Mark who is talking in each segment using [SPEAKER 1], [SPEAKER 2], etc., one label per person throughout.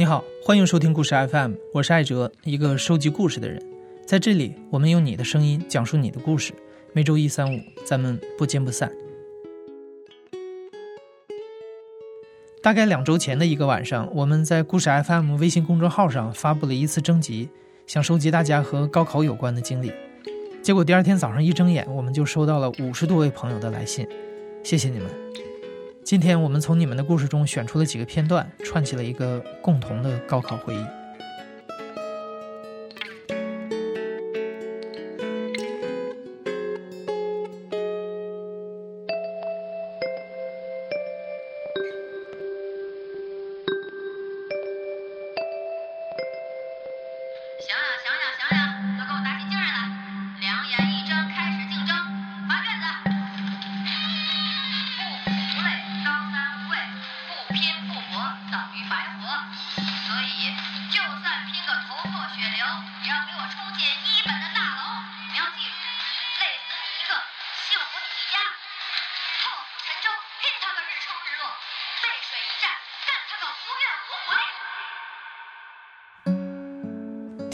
[SPEAKER 1] 你好，欢迎收听故事 FM，我是艾哲，一个收集故事的人。在这里，我们用你的声音讲述你的故事。每周一、三、五，咱们不见不散。大概两周前的一个晚上，我们在故事 FM 微信公众号上发布了一次征集，想收集大家和高考有关的经历。结果第二天早上一睁眼，我们就收到了五十多位朋友的来信，谢谢你们。今天我们从你们的故事中选出了几个片段，串起了一个共同的高考回忆。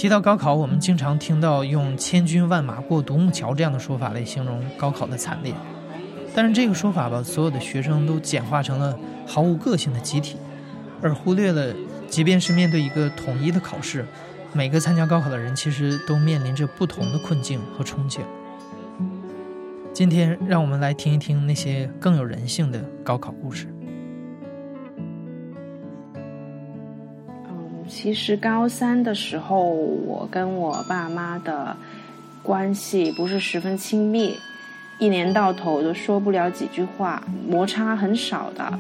[SPEAKER 1] 提到高考，我们经常听到用“千军万马过独木桥”这样的说法来形容高考的惨烈，但是这个说法把所有的学生都简化成了毫无个性的集体，而忽略了，即便是面对一个统一的考试，每个参加高考的人其实都面临着不同的困境和憧憬。今天，让我们来听一听那些更有人性的高考故事。
[SPEAKER 2] 其实高三的时候，我跟我爸妈的关系不是十分亲密，一年到头都说不了几句话，摩擦很少的，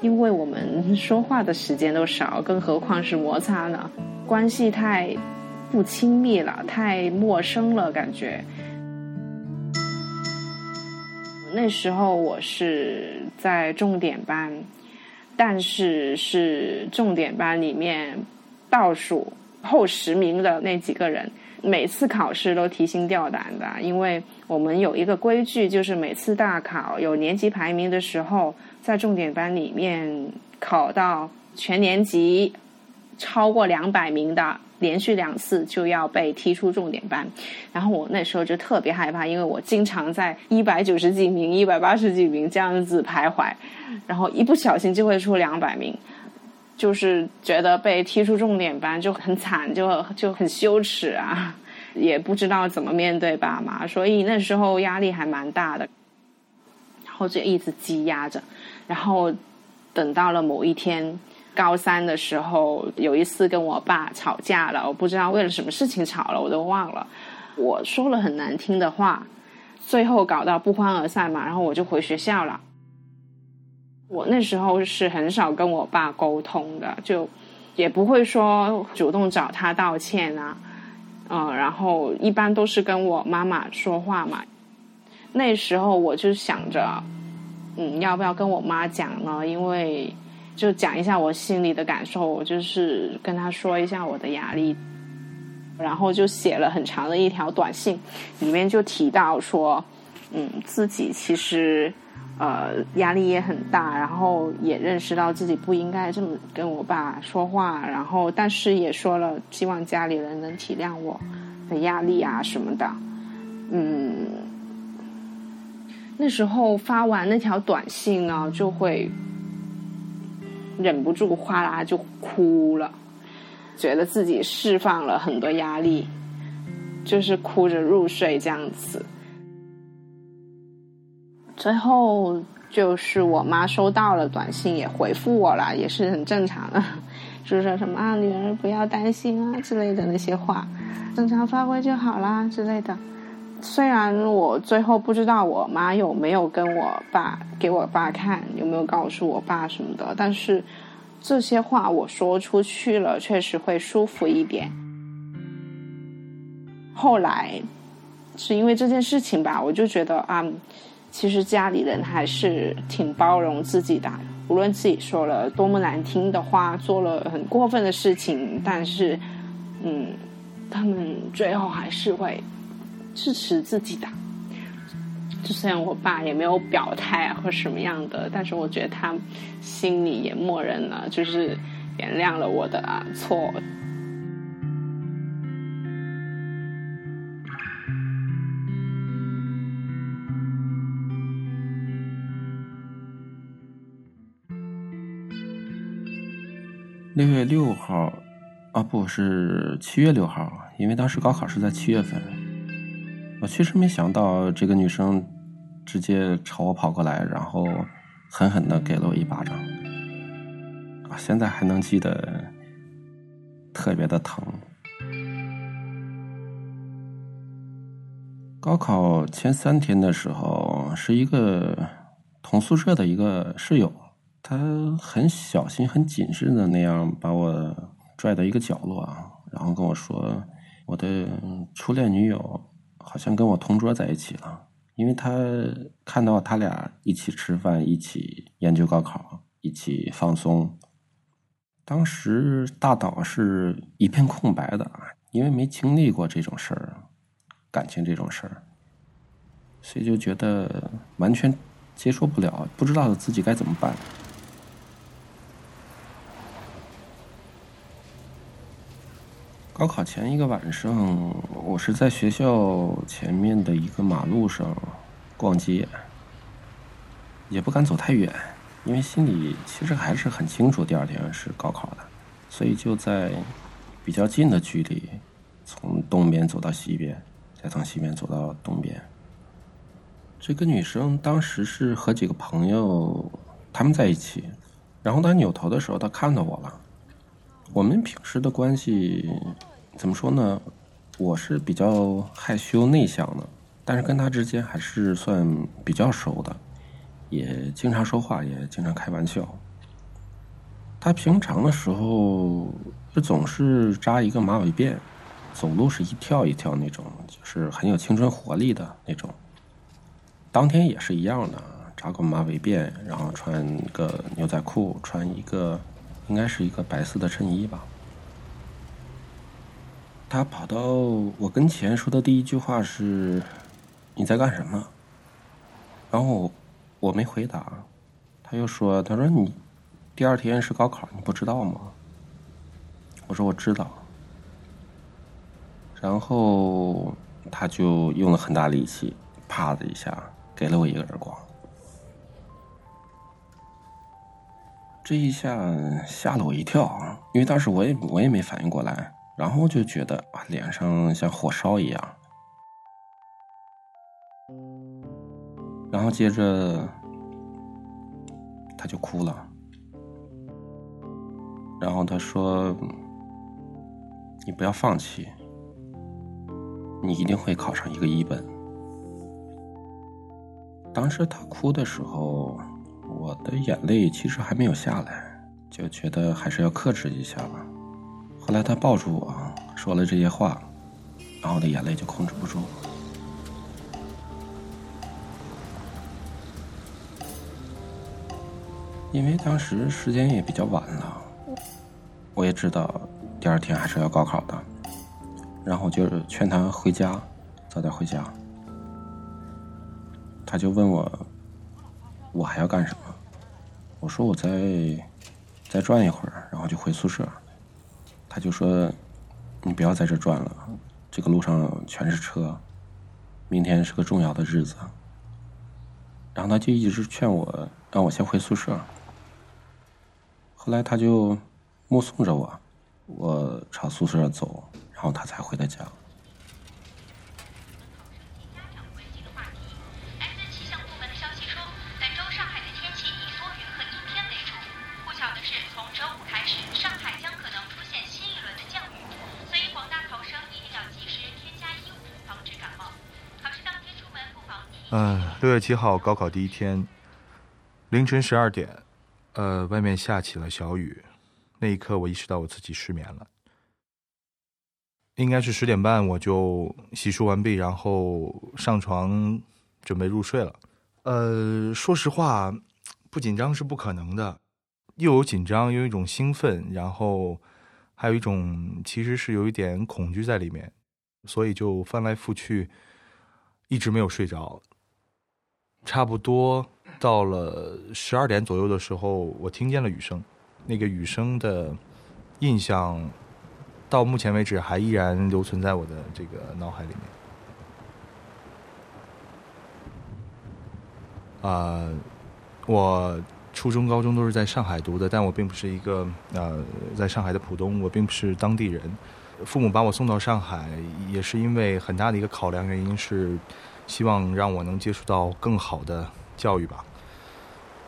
[SPEAKER 2] 因为我们 说话的时间都少，更何况是摩擦呢？关系太不亲密了，太陌生了，感觉。那时候我是在重点班，但是是重点班里面。倒数后十名的那几个人，每次考试都提心吊胆的，因为我们有一个规矩，就是每次大考有年级排名的时候，在重点班里面考到全年级超过两百名的，连续两次就要被踢出重点班。然后我那时候就特别害怕，因为我经常在一百九十几名、一百八十几名这样子徘徊，然后一不小心就会出两百名。就是觉得被踢出重点班就很惨，就就很羞耻啊，也不知道怎么面对爸妈，所以那时候压力还蛮大的，然后就一直积压着，然后等到了某一天高三的时候，有一次跟我爸吵架了，我不知道为了什么事情吵了，我都忘了，我说了很难听的话，最后搞到不欢而散嘛，然后我就回学校了。我那时候是很少跟我爸沟通的，就也不会说主动找他道歉啊，嗯，然后一般都是跟我妈妈说话嘛。那时候我就想着，嗯，要不要跟我妈讲呢？因为就讲一下我心里的感受，我就是跟他说一下我的压力，然后就写了很长的一条短信，里面就提到说，嗯，自己其实。呃，压力也很大，然后也认识到自己不应该这么跟我爸说话，然后但是也说了，希望家里人能体谅我的压力啊什么的。嗯，那时候发完那条短信呢，就会忍不住哗啦就哭了，觉得自己释放了很多压力，就是哭着入睡这样子。最后就是我妈收到了短信，也回复我了，也是很正常的，就是说什么啊，女儿不要担心啊之类的那些话，正常发挥就好啦之类的。虽然我最后不知道我妈有没有跟我爸给我爸看，有没有告诉我爸什么的，但是这些话我说出去了，确实会舒服一点。后来是因为这件事情吧，我就觉得啊。其实家里人还是挺包容自己的，无论自己说了多么难听的话，做了很过分的事情，但是，嗯，他们最后还是会支持自己的。就虽然我爸也没有表态啊或什么样的，但是我觉得他心里也默认了，就是原谅了我的错。
[SPEAKER 3] 六月六号，啊，不是七月六号，因为当时高考是在七月份。我确实没想到这个女生直接朝我跑过来，然后狠狠的给了我一巴掌。啊，现在还能记得，特别的疼。高考前三天的时候，是一个同宿舍的一个室友。他很小心、很谨慎的那样把我拽到一个角落啊，然后跟我说：“我的初恋女友好像跟我同桌在一起了，因为他看到他俩一起吃饭、一起研究高考、一起放松。当时大脑是一片空白的啊，因为没经历过这种事儿，感情这种事儿，所以就觉得完全接受不了，不知道自己该怎么办。”高考前一个晚上，我是在学校前面的一个马路上逛街，也不敢走太远，因为心里其实还是很清楚第二天是高考的，所以就在比较近的距离，从东边走到西边，再从西边走到东边。这个女生当时是和几个朋友他们在一起，然后她扭头的时候，她看到我了。我们平时的关系。怎么说呢？我是比较害羞内向的，但是跟他之间还是算比较熟的，也经常说话，也经常开玩笑。他平常的时候就总是扎一个马尾辫，走路是一跳一跳那种，就是很有青春活力的那种。当天也是一样的，扎个马尾辫，然后穿个牛仔裤，穿一个应该是一个白色的衬衣吧。他跑到我跟前说的第一句话是：“你在干什么？”然后我没回答，他又说：“他说你第二天是高考，你不知道吗？”我说：“我知道。”然后他就用了很大力气，啪的一下给了我一个耳光。这一下吓了我一跳啊，因为当时我也我也没反应过来。然后就觉得啊，脸上像火烧一样。然后接着他就哭了，然后他说：“你不要放弃，你一定会考上一个一本。”当时他哭的时候，我的眼泪其实还没有下来，就觉得还是要克制一下吧。后来他抱住我说了这些话，然后我的眼泪就控制不住。因为当时时间也比较晚了，我也知道第二天还是要高考的，然后就劝他回家，早点回家。他就问我，我还要干什么？我说我再再转一会儿，然后就回宿舍。他就说：“你不要在这转了，这个路上全是车，明天是个重要的日子。”然后他就一直劝我，让我先回宿舍。后来他就目送着我，我朝宿舍走，然后他才回的家。
[SPEAKER 4] 嗯，六月七号高考第一天，凌晨十二点，呃，外面下起了小雨。那一刻，我意识到我自己失眠了。应该是十点半，我就洗漱完毕，然后上床准备入睡了。呃，说实话，不紧张是不可能的，又有紧张，又有一种兴奋，然后还有一种其实是有一点恐惧在里面，所以就翻来覆去，一直没有睡着。差不多到了十二点左右的时候，我听见了雨声。那个雨声的印象，到目前为止还依然留存在我的这个脑海里面。啊，我初中、高中都是在上海读的，但我并不是一个呃，在上海的浦东，我并不是当地人。父母把我送到上海，也是因为很大的一个考量原因是，希望让我能接触到更好的教育吧。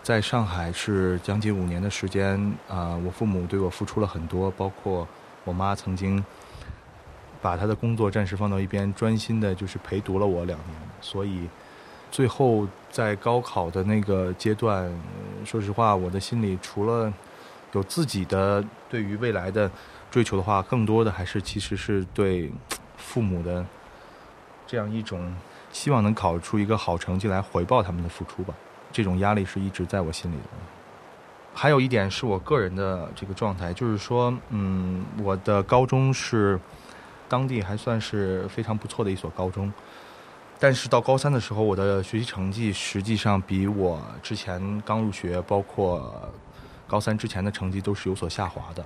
[SPEAKER 4] 在上海是将近五年的时间啊，我父母对我付出了很多，包括我妈曾经把她的工作暂时放到一边，专心的就是陪读了我两年，所以。最后，在高考的那个阶段，说实话，我的心里除了有自己的对于未来的追求的话，更多的还是其实是对父母的这样一种希望能考出一个好成绩来回报他们的付出吧。这种压力是一直在我心里的。还有一点是我个人的这个状态，就是说，嗯，我的高中是当地还算是非常不错的一所高中。但是到高三的时候，我的学习成绩实际上比我之前刚入学，包括高三之前的成绩都是有所下滑的。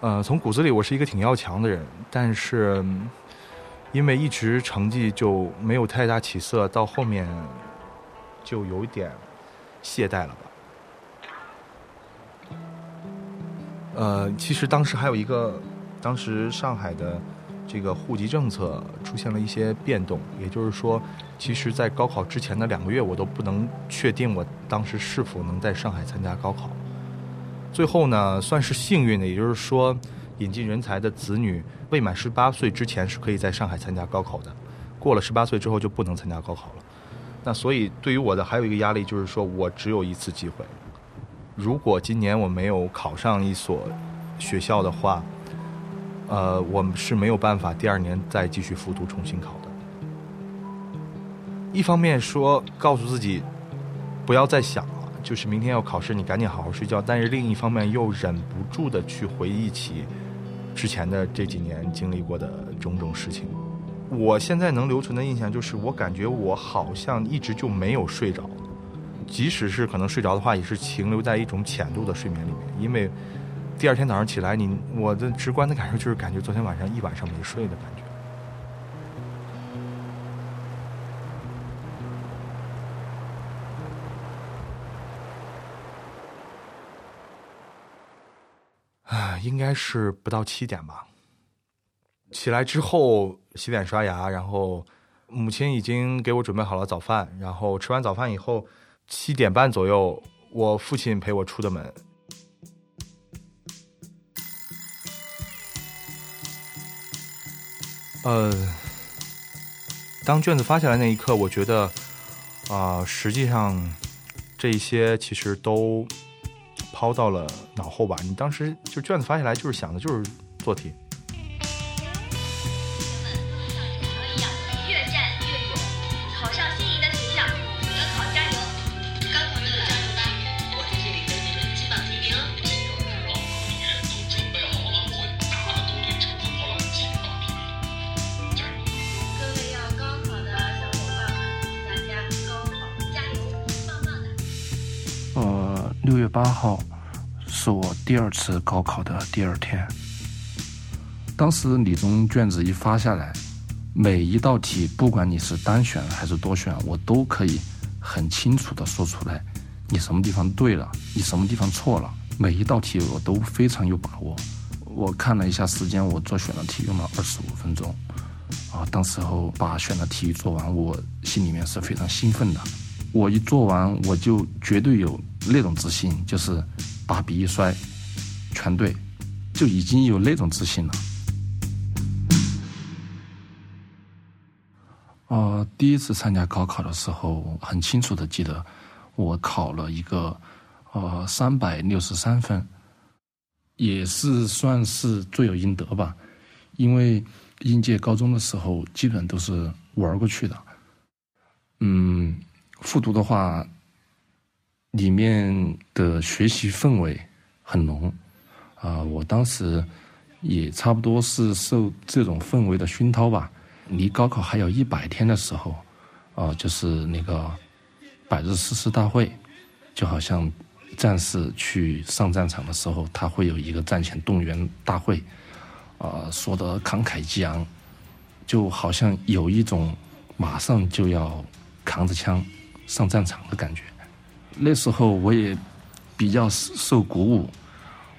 [SPEAKER 4] 呃，从骨子里我是一个挺要强的人，但是因为一直成绩就没有太大起色，到后面就有点懈怠了吧。呃，其实当时还有一个，当时上海的。这个户籍政策出现了一些变动，也就是说，其实，在高考之前的两个月，我都不能确定我当时是否能在上海参加高考。最后呢，算是幸运的，也就是说，引进人才的子女未满十八岁之前是可以在上海参加高考的，过了十八岁之后就不能参加高考了。那所以，对于我的还有一个压力就是说，我只有一次机会，如果今年我没有考上一所学校的话。呃，我们是没有办法第二年再继续复读重新考的。一方面说告诉自己不要再想了，就是明天要考试，你赶紧好好睡觉。但是另一方面又忍不住的去回忆起之前的这几年经历过的种种事情。我现在能留存的印象就是，我感觉我好像一直就没有睡着，即使是可能睡着的话，也是停留在一种浅度的睡眠里面，因为。第二天早上起来，你我的直观的感受就是感觉昨天晚上一晚上没睡的感觉。应该是不到七点吧。起来之后洗脸刷牙，然后母亲已经给我准备好了早饭，然后吃完早饭以后，七点半左右，我父亲陪我出的门。呃，当卷子发下来那一刻，我觉得，啊，实际上这一些其实都抛到了脑后吧。你当时就卷子发下来，就是想的就是做题。
[SPEAKER 5] 六月八号是我第二次高考的第二天。当时理综卷子一发下来，每一道题，不管你是单选还是多选，我都可以很清楚的说出来，你什么地方对了，你什么地方错了。每一道题我都非常有把握。我看了一下时间，我做选择题用了二十五分钟。啊，当时候把选的题做完，我心里面是非常兴奋的。我一做完，我就绝对有。那种自信就是把笔一摔，全对，就已经有那种自信了。呃，第一次参加高考的时候，很清楚的记得，我考了一个呃三百六十三分，也是算是罪有应得吧。因为应届高中的时候，基本都是玩过去的。嗯，复读的话。里面的学习氛围很浓，啊，我当时也差不多是受这种氛围的熏陶吧。离高考还有一百天的时候，啊，就是那个百日誓师大会，就好像战士去上战场的时候，他会有一个战前动员大会，啊，说的慷慨激昂，就好像有一种马上就要扛着枪上战场的感觉。那时候我也比较受鼓舞，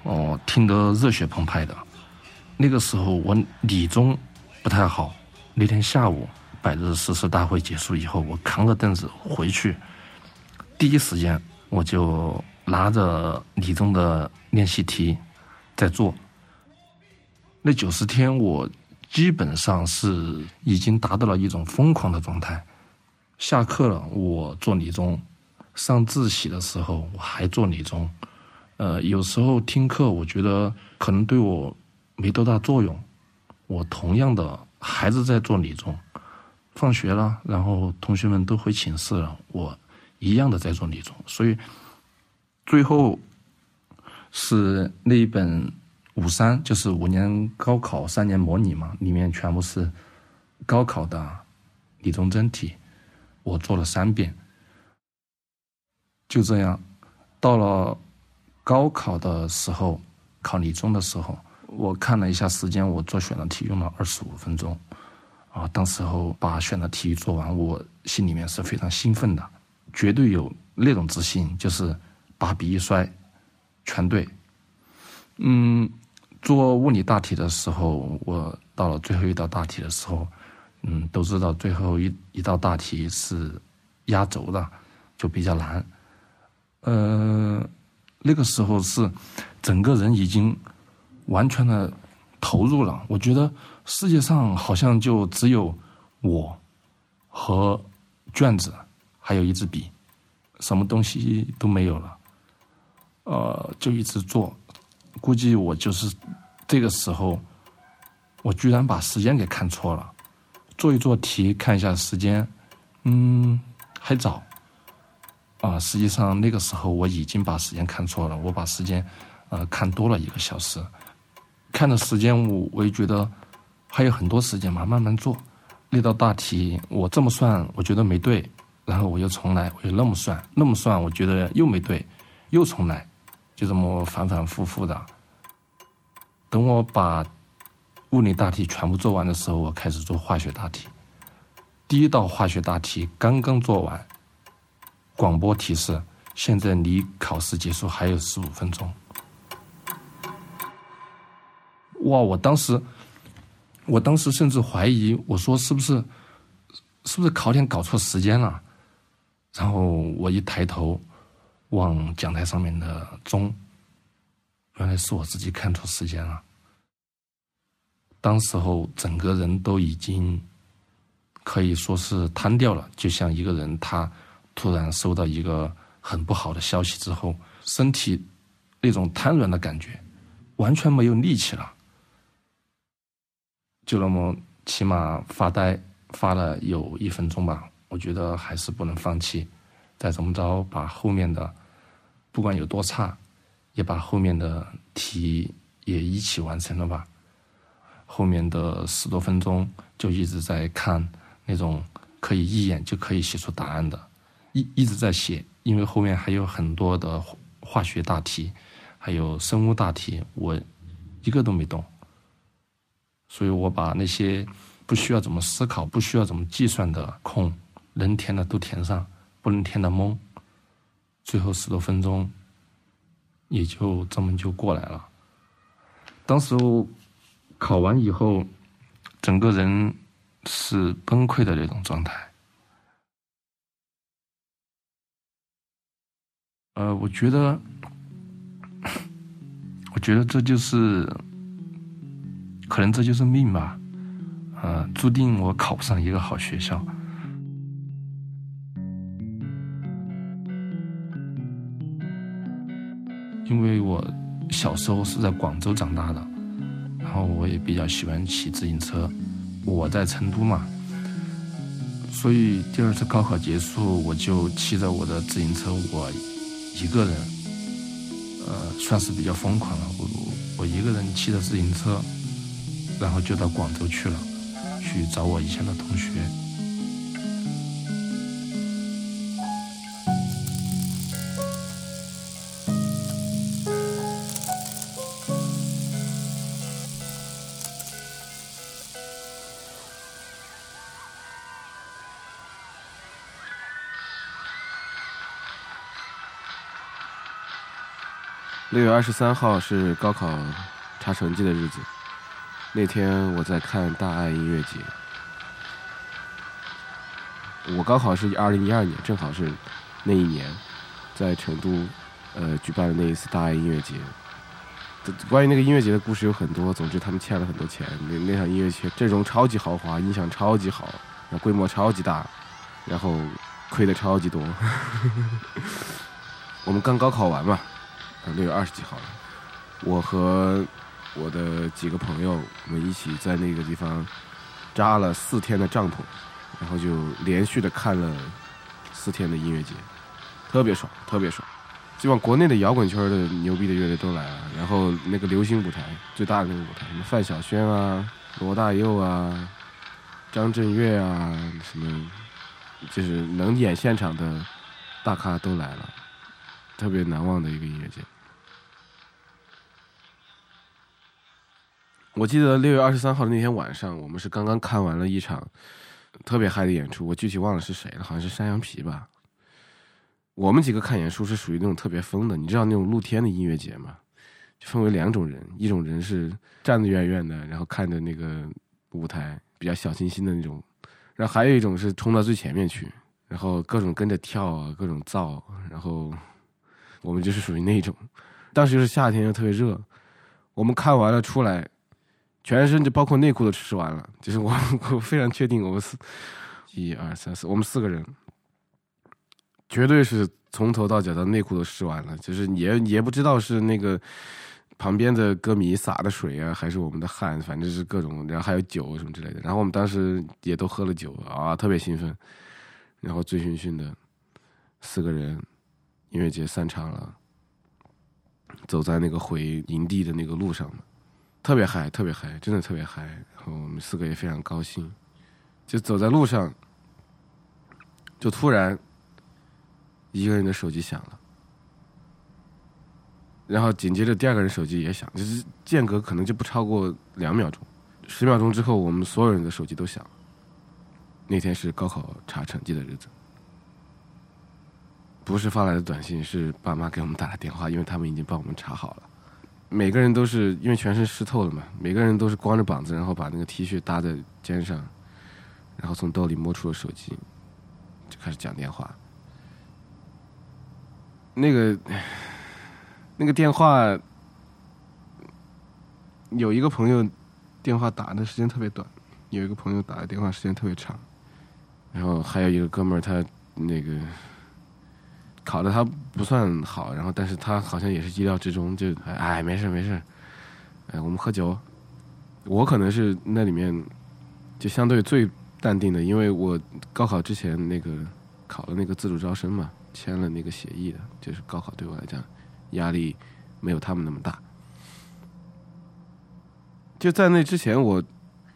[SPEAKER 5] 哦，听得热血澎湃的。那个时候我理综不太好，那天下午百日誓师大会结束以后，我扛着凳子回去，第一时间我就拿着理综的练习题在做。那九十天我基本上是已经达到了一种疯狂的状态。下课了，我做理综；上自习的时候，我还做理综。呃，有时候听课，我觉得可能对我。没多大作用，我同样的还是在做理综，放学了，然后同学们都回寝室了，我一样的在做理综，所以最后是那一本五三，就是五年高考三年模拟嘛，里面全部是高考的理综真题，我做了三遍，就这样，到了高考的时候，考理综的时候。我看了一下时间，我做选择题用了二十五分钟，啊，当时候把选择题做完，我心里面是非常兴奋的，绝对有那种自信，就是把笔一摔，全对。嗯，做物理大题的时候，我到了最后一道大题的时候，嗯，都知道最后一一道大题是压轴的，就比较难。呃，那个时候是整个人已经。完全的投入了，我觉得世界上好像就只有我和卷子，还有一支笔，什么东西都没有了。呃，就一直做，估计我就是这个时候，我居然把时间给看错了。做一做题，看一下时间，嗯，还早。啊，实际上那个时候我已经把时间看错了，我把时间呃看多了一个小时。看的时间，我我也觉得还有很多时间嘛，慢慢做。那道大题我这么算，我觉得没对，然后我又重来，我又那么算，那么算，我觉得又没对，又重来，就这么反反复复的。等我把物理大题全部做完的时候，我开始做化学大题。第一道化学大题刚刚做完，广播提示：现在离考试结束还有十五分钟。哇！我当时，我当时甚至怀疑，我说是不是，是不是考点搞错时间了？然后我一抬头，望讲台上面的钟，原来是我自己看错时间了。当时候整个人都已经可以说是瘫掉了，就像一个人他突然收到一个很不好的消息之后，身体那种瘫软的感觉，完全没有力气了。就那么起码发呆发了有一分钟吧，我觉得还是不能放弃，再怎么着把后面的不管有多差，也把后面的题也一起完成了吧。后面的十多分钟就一直在看那种可以一眼就可以写出答案的，一一直在写，因为后面还有很多的化学大题，还有生物大题，我一个都没动。所以我把那些不需要怎么思考、不需要怎么计算的空，能填的都填上，不能填的蒙。最后十多分钟，也就这么就过来了。当时考完以后，整个人是崩溃的那种状态。呃，我觉得，我觉得这就是。可能这就是命吧，呃，注定我考不上一个好学校。因为我小时候是在广州长大的，然后我也比较喜欢骑自行车。我在成都嘛，所以第二次高考结束，我就骑着我的自行车，我一个人，呃，算是比较疯狂了。我我一个人骑着自行车。然后就到广州去了，去找我以前的同学。
[SPEAKER 6] 六月二十三号是高考查成绩的日子，那天我在看大爱音乐节。我高考是二零一二年，正好是那一年，在成都呃举办的那一次大爱音乐节。关于那个音乐节的故事有很多，总之他们欠了很多钱。那那场音乐节阵容超级豪华，音响超级好，然后规模超级大，然后亏的超级多。我们刚高考完嘛，六月二十几号了，我和我的几个朋友，我们一起在那个地方扎了四天的帐篷，然后就连续的看了四天的音乐节，特别爽，特别爽。基本上国内的摇滚圈的牛逼的乐队都来了，然后那个流行舞台最大的那个舞台，什么范晓萱啊、罗大佑啊、张震岳啊，什么就是能演现场的大咖都来了，特别难忘的一个音乐节。我记得六月二十三号的那天晚上，我们是刚刚看完了一场特别嗨的演出，我具体忘了是谁了，好像是山羊皮吧。我们几个看演出是属于那种特别疯的，你知道那种露天的音乐节吗？就分为两种人，一种人是站得远远的，然后看着那个舞台，比较小清新的那种；然后还有一种是冲到最前面去，然后各种跟着跳啊，各种造。然后我们就是属于那种。当时就是夏天又特别热，我们看完了出来，全身就包括内裤都吃完了。就是我我非常确定，我们四一二三四，我们四个人。绝对是从头到脚的内裤都湿完了，就是也也不知道是那个旁边的歌迷洒的水啊，还是我们的汗，反正是各种，然后还有酒什么之类的。然后我们当时也都喝了酒啊，特别兴奋，然后醉醺醺的，四个人，音乐节散场了，走在那个回营地的那个路上嘛特别嗨，特别嗨，真的特别嗨。然后我们四个也非常高兴，就走在路上，就突然。一个人的手机响了，然后紧接着第二个人手机也响，就是间隔可能就不超过两秒钟，十秒钟之后，我们所有人的手机都响了。那天是高考查成绩的日子，不是发来的短信，是爸妈给我们打的电话，因为他们已经帮我们查好了。每个人都是因为全身湿透了嘛，每个人都是光着膀子，然后把那个 T 恤搭在肩上，然后从兜里摸出了手机，就开始讲电话。那个那个电话有一个朋友电话打的时间特别短，有一个朋友打的电话时间特别长，然后还有一个哥们儿他那个考的他不算好，然后但是他好像也是意料之中，就哎没事没事，哎我们喝酒，我可能是那里面就相对最淡定的，因为我高考之前那个考了那个自主招生嘛。签了那个协议的，就是高考对我来讲压力没有他们那么大。就在那之前，我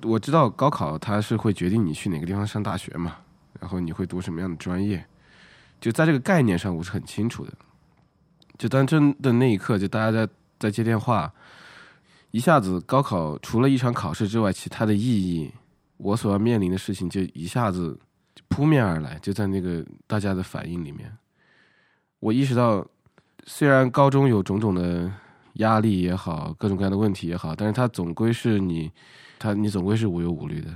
[SPEAKER 6] 我知道高考它是会决定你去哪个地方上大学嘛，然后你会读什么样的专业，就在这个概念上我是很清楚的。就当真的那一刻，就大家在在接电话，一下子高考除了一场考试之外，其他的意义，我所要面临的事情就一下子扑面而来，就在那个大家的反应里面。我意识到，虽然高中有种种的压力也好，各种各样的问题也好，但是他总归是你，他你总归是无忧无虑的。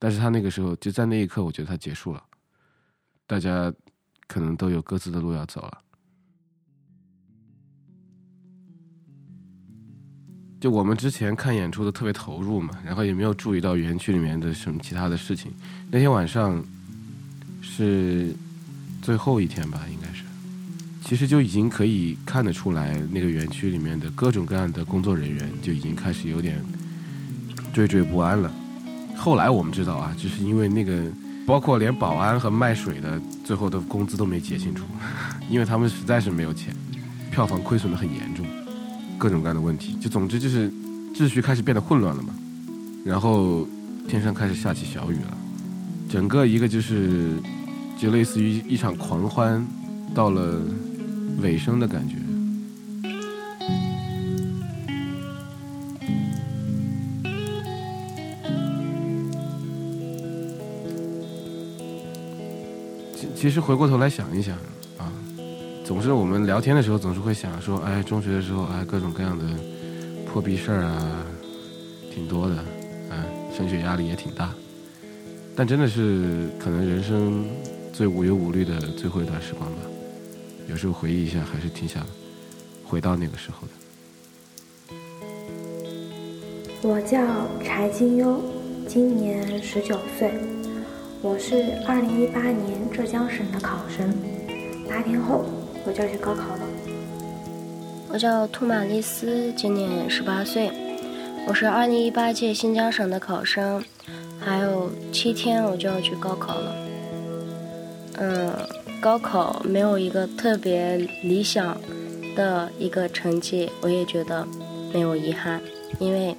[SPEAKER 6] 但是他那个时候就在那一刻，我觉得他结束了，大家可能都有各自的路要走了。就我们之前看演出都特别投入嘛，然后也没有注意到园区里面的什么其他的事情。那天晚上是。最后一天吧，应该是，其实就已经可以看得出来，那个园区里面的各种各样的工作人员就已经开始有点惴惴不安了。后来我们知道啊，就是因为那个，包括连保安和卖水的，最后的工资都没结清楚，因为他们实在是没有钱，票房亏损的很严重，各种各样的问题，就总之就是秩序开始变得混乱了嘛。然后天上开始下起小雨了，整个一个就是。就类似于一场狂欢，到了尾声的感觉。其实回过头来想一想啊，总是我们聊天的时候总是会想说，哎，中学的时候哎各种各样的破逼事儿啊，挺多的，哎，升学压力也挺大。但真的是可能人生最无忧无虑的最后一段时光吧。有时候回忆一下，还是挺想回到那个时候的。
[SPEAKER 7] 我叫柴金优，今年十九岁，我是二零一八年浙江省的考生。八天后我就要去高考了。
[SPEAKER 8] 我叫兔玛丽丝，今年十八岁，我是二零一八届新疆省的考生。还有七天我就要去高考了。嗯，高考没有一个特别理想的一个成绩，我也觉得没有遗憾，因为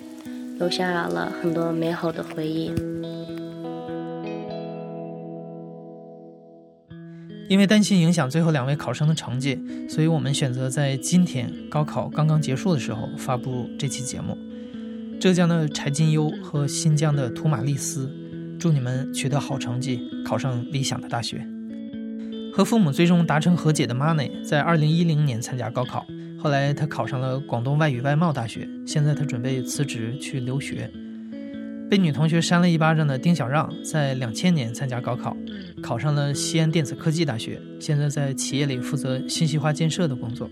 [SPEAKER 8] 留下了很多美好的回忆。
[SPEAKER 1] 因为担心影响最后两位考生的成绩，所以我们选择在今天高考刚刚结束的时候发布这期节目。浙江的柴金优和新疆的图马丽斯，祝你们取得好成绩，考上理想的大学。和父母最终达成和解的 Money，在2010年参加高考，后来他考上了广东外语外贸大学，现在他准备辞职去留学。被女同学扇了一巴掌的丁小让，在2000年参加高考，考上了西安电子科技大学，现在在企业里负责信息化建设的工作。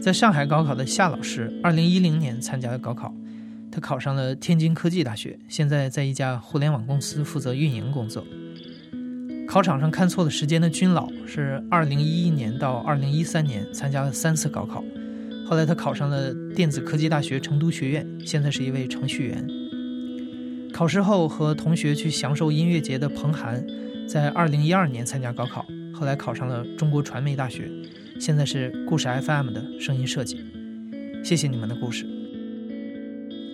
[SPEAKER 1] 在上海高考的夏老师二零一零年参加了高考。他考上了天津科技大学，现在在一家互联网公司负责运营工作。考场上看错了时间的君老是二零一一年到二零一三年参加了三次高考，后来他考上了电子科技大学成都学院，现在是一位程序员。考试后和同学去享受音乐节的彭涵，在二零一二年参加高考，后来考上了中国传媒大学，现在是故事 FM 的声音设计。谢谢你们的故事。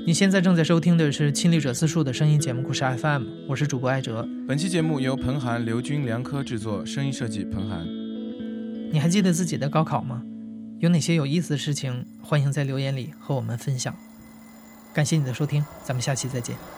[SPEAKER 1] 你现在正在收听的是亲历者自述的声音节目故事 FM，我是主播艾哲。
[SPEAKER 9] 本期节目由彭涵、刘军、梁科制作，声音设计彭涵。
[SPEAKER 1] 你还记得自己的高考吗？有哪些有意思的事情？欢迎在留言里和我们分享。感谢你的收听，咱们下期再见。